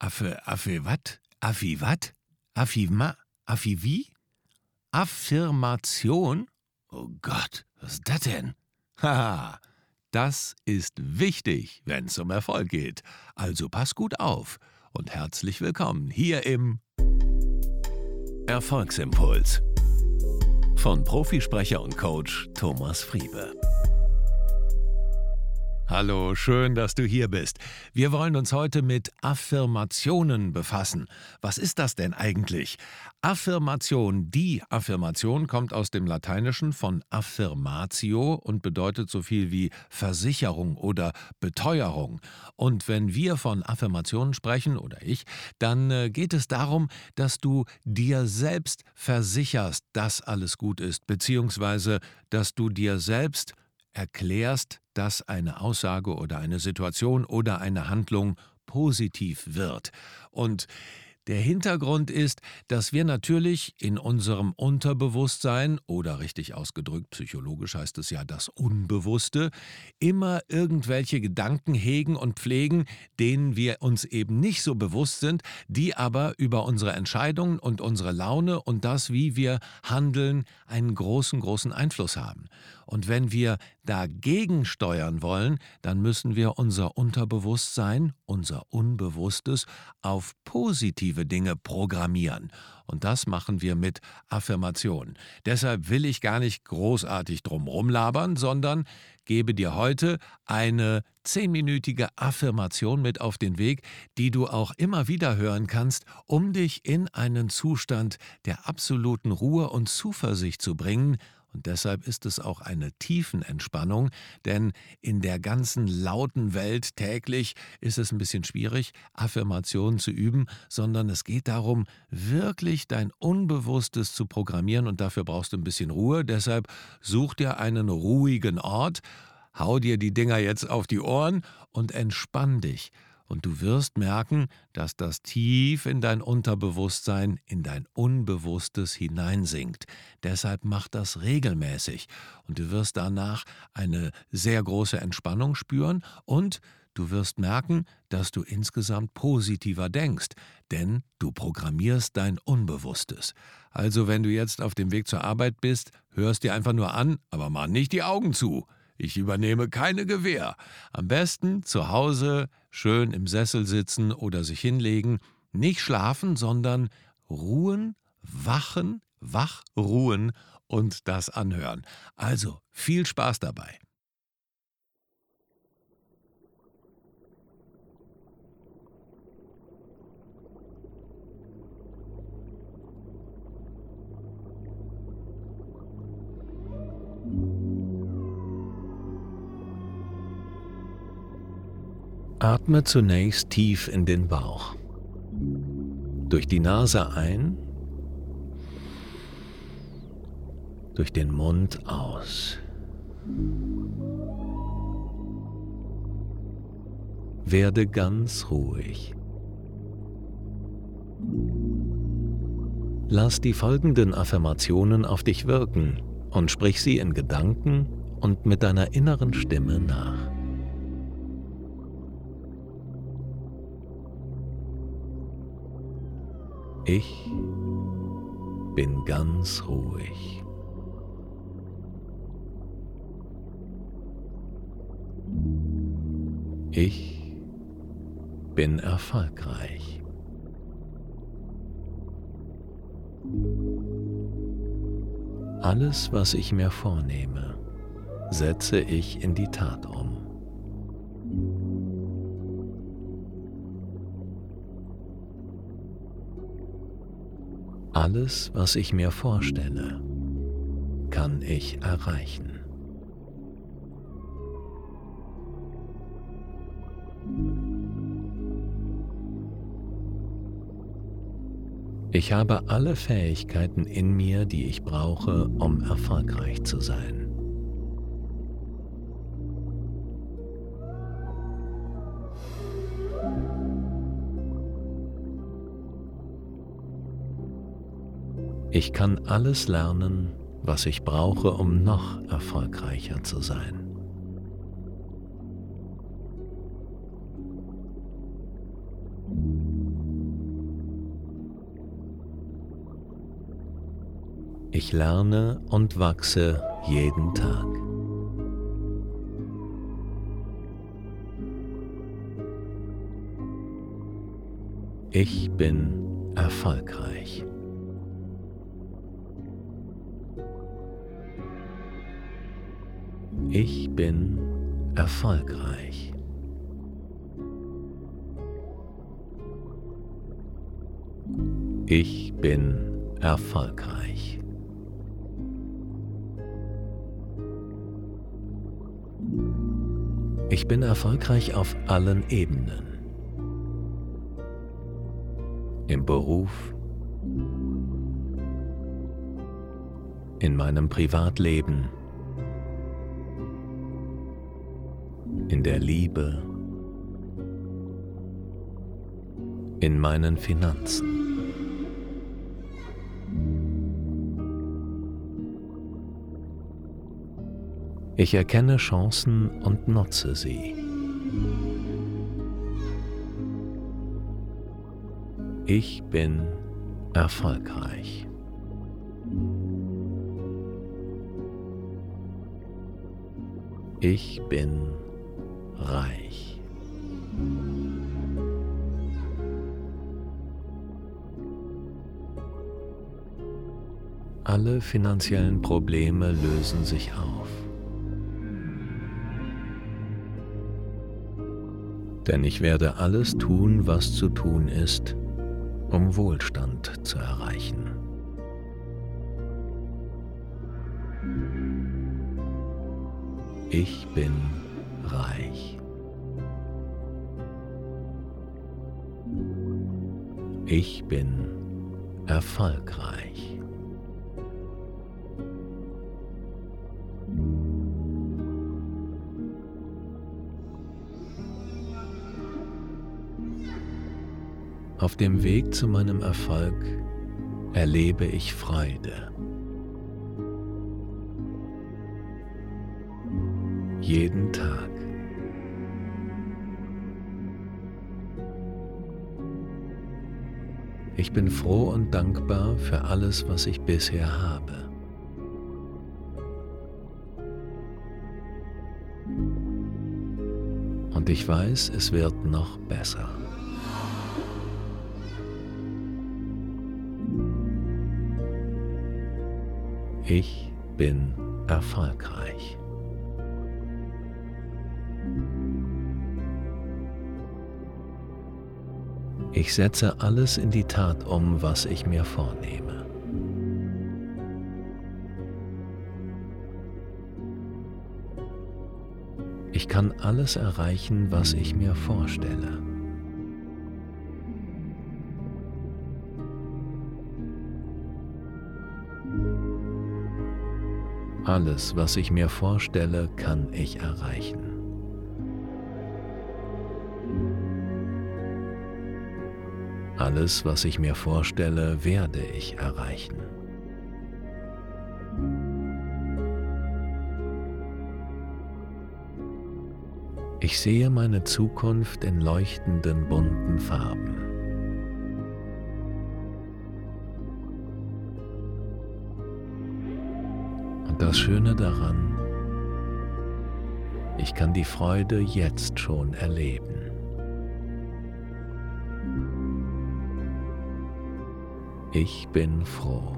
Affe, Affe, wat? Affi, wat? Affi, ma? Affi, wie? Affirmation? Oh Gott, was ist das denn? Haha, das ist wichtig, wenn es um Erfolg geht. Also pass gut auf und herzlich willkommen hier im Erfolgsimpuls von Profisprecher und Coach Thomas Friebe. Hallo, schön, dass du hier bist. Wir wollen uns heute mit Affirmationen befassen. Was ist das denn eigentlich? Affirmation, die Affirmation kommt aus dem Lateinischen von affirmatio und bedeutet so viel wie Versicherung oder Beteuerung. Und wenn wir von Affirmationen sprechen, oder ich, dann äh, geht es darum, dass du dir selbst versicherst, dass alles gut ist, beziehungsweise dass du dir selbst erklärst, dass eine Aussage oder eine Situation oder eine Handlung positiv wird. Und der Hintergrund ist, dass wir natürlich in unserem Unterbewusstsein oder richtig ausgedrückt, psychologisch heißt es ja das Unbewusste, immer irgendwelche Gedanken hegen und pflegen, denen wir uns eben nicht so bewusst sind, die aber über unsere Entscheidungen und unsere Laune und das, wie wir handeln, einen großen, großen Einfluss haben. Und wenn wir dagegen steuern wollen, dann müssen wir unser Unterbewusstsein, unser Unbewusstes, auf positive Dinge programmieren. Und das machen wir mit Affirmationen. Deshalb will ich gar nicht großartig drum rumlabern, sondern gebe dir heute eine zehnminütige Affirmation mit auf den Weg, die du auch immer wieder hören kannst, um dich in einen Zustand der absoluten Ruhe und Zuversicht zu bringen, und deshalb ist es auch eine Tiefenentspannung, denn in der ganzen lauten Welt täglich ist es ein bisschen schwierig, Affirmationen zu üben, sondern es geht darum, wirklich dein Unbewusstes zu programmieren und dafür brauchst du ein bisschen Ruhe. Deshalb such dir einen ruhigen Ort, hau dir die Dinger jetzt auf die Ohren und entspann dich und du wirst merken, dass das tief in dein Unterbewusstsein, in dein Unbewusstes hineinsinkt. Deshalb mach das regelmäßig und du wirst danach eine sehr große Entspannung spüren und du wirst merken, dass du insgesamt positiver denkst, denn du programmierst dein Unbewusstes. Also wenn du jetzt auf dem Weg zur Arbeit bist, hörst dir einfach nur an, aber mach nicht die Augen zu. Ich übernehme keine Gewähr. Am besten zu Hause schön im Sessel sitzen oder sich hinlegen, nicht schlafen, sondern ruhen, wachen, wach ruhen und das anhören. Also viel Spaß dabei. Atme zunächst tief in den Bauch. Durch die Nase ein, durch den Mund aus. Werde ganz ruhig. Lass die folgenden Affirmationen auf dich wirken und sprich sie in Gedanken und mit deiner inneren Stimme nach. Ich bin ganz ruhig. Ich bin erfolgreich. Alles, was ich mir vornehme, setze ich in die Tat um. Alles, was ich mir vorstelle, kann ich erreichen. Ich habe alle Fähigkeiten in mir, die ich brauche, um erfolgreich zu sein. Ich kann alles lernen, was ich brauche, um noch erfolgreicher zu sein. Ich lerne und wachse jeden Tag. Ich bin erfolgreich. Ich bin erfolgreich. Ich bin erfolgreich. Ich bin erfolgreich auf allen Ebenen. Im Beruf, in meinem Privatleben, in der Liebe, in meinen Finanzen. Ich erkenne Chancen und nutze sie. Ich bin erfolgreich. Ich bin reich. Alle finanziellen Probleme lösen sich auf. Denn ich werde alles tun, was zu tun ist, um Wohlstand zu erreichen. Ich bin reich. Ich bin erfolgreich. Auf dem Weg zu meinem Erfolg erlebe ich Freude. Jeden Tag. Ich bin froh und dankbar für alles, was ich bisher habe. Und ich weiß, es wird noch besser. Ich bin erfolgreich. Ich setze alles in die Tat um, was ich mir vornehme. Ich kann alles erreichen, was ich mir vorstelle. Alles, was ich mir vorstelle, kann ich erreichen. Alles, was ich mir vorstelle, werde ich erreichen. Ich sehe meine Zukunft in leuchtenden bunten Farben. das Schöne daran, ich kann die Freude jetzt schon erleben. Ich bin froh.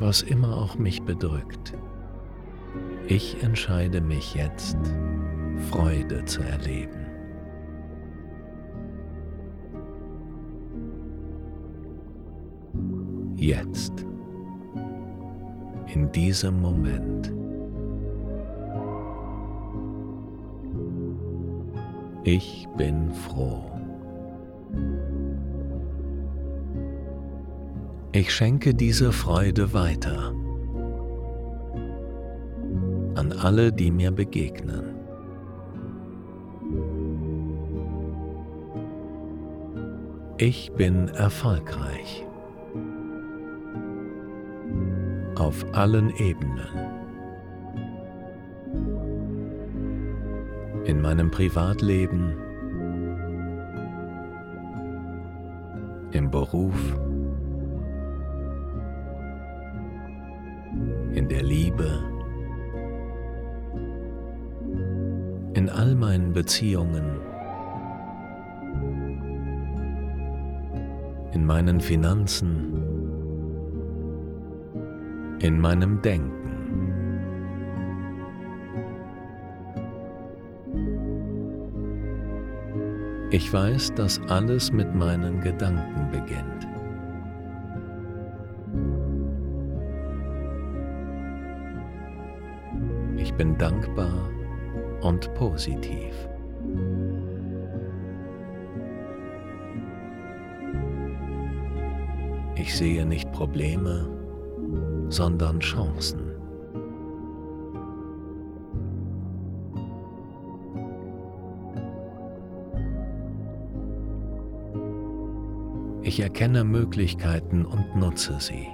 Was immer auch mich bedrückt, ich entscheide mich jetzt, Freude zu erleben. jetzt, in diesem Moment. Ich bin froh. Ich schenke diese Freude weiter an alle, die mir begegnen. Ich bin erfolgreich. auf allen Ebenen. In meinem Privatleben, Beruf, in der Liebe, in all meinen Beziehungen, in meinen Finanzen, in meinem Denken. Ich weiß, dass alles mit meinen Gedanken beginnt. Ich bin dankbar und positiv. Ich sehe nicht Probleme, sondern Chancen. Ich erkenne Möglichkeiten und nutze sie.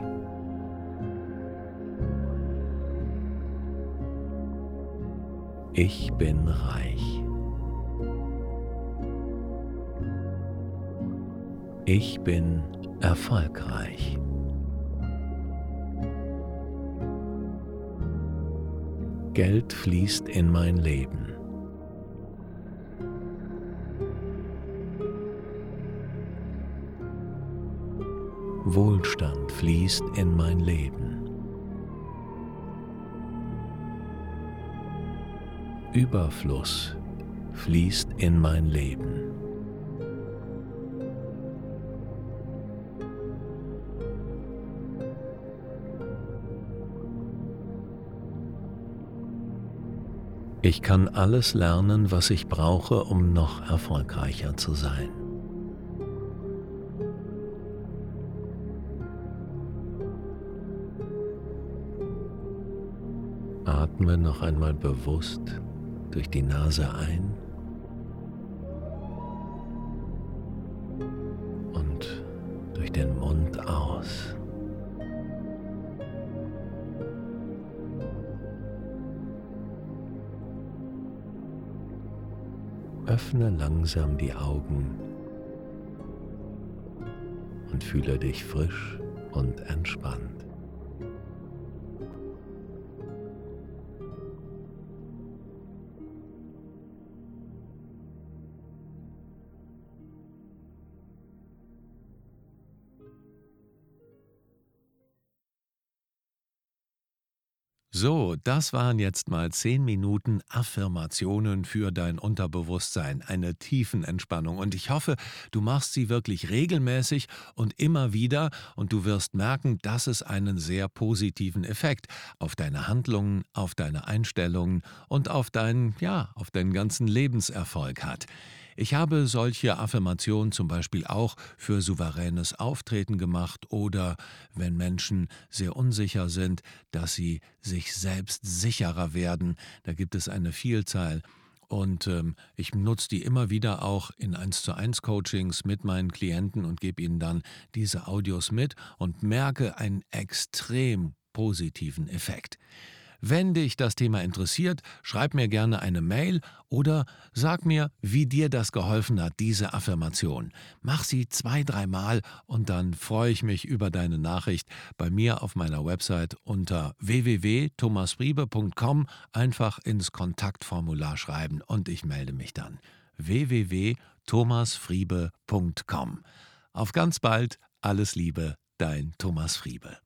Ich bin reich. Ich bin erfolgreich. Geld fließt in mein Leben. Wohlstand fließt in mein Leben. Überfluss fließt in mein Leben. Ich kann alles lernen, was ich brauche, um noch erfolgreicher zu sein. Atme noch einmal bewusst durch die Nase ein und durch den Mund aus. Öffne langsam die Augen und fühle dich frisch und entspannt. So, das waren jetzt mal zehn Minuten Affirmationen für dein Unterbewusstsein, eine Tiefenentspannung. Und ich hoffe, du machst sie wirklich regelmäßig und immer wieder und du wirst merken, dass es einen sehr positiven Effekt auf deine Handlungen, auf deine Einstellungen und auf deinen, ja, auf deinen ganzen Lebenserfolg hat. Ich habe solche Affirmationen zum Beispiel auch für souveränes Auftreten gemacht oder wenn Menschen sehr unsicher sind, dass sie sich selbst sicherer werden. Da gibt es eine Vielzahl. Und ähm, ich nutze die immer wieder auch in 1 zu 1 Coachings mit meinen Klienten und gebe ihnen dann diese Audios mit und merke einen extrem positiven Effekt. Wenn dich das Thema interessiert, schreib mir gerne eine Mail oder sag mir, wie dir das geholfen hat, diese Affirmation. Mach sie zwei, dreimal und dann freue ich mich über deine Nachricht bei mir auf meiner Website unter www.thomasfriebe.com einfach ins Kontaktformular schreiben und ich melde mich dann. www.thomasfriebe.com. Auf ganz bald, alles Liebe, dein Thomas Friebe.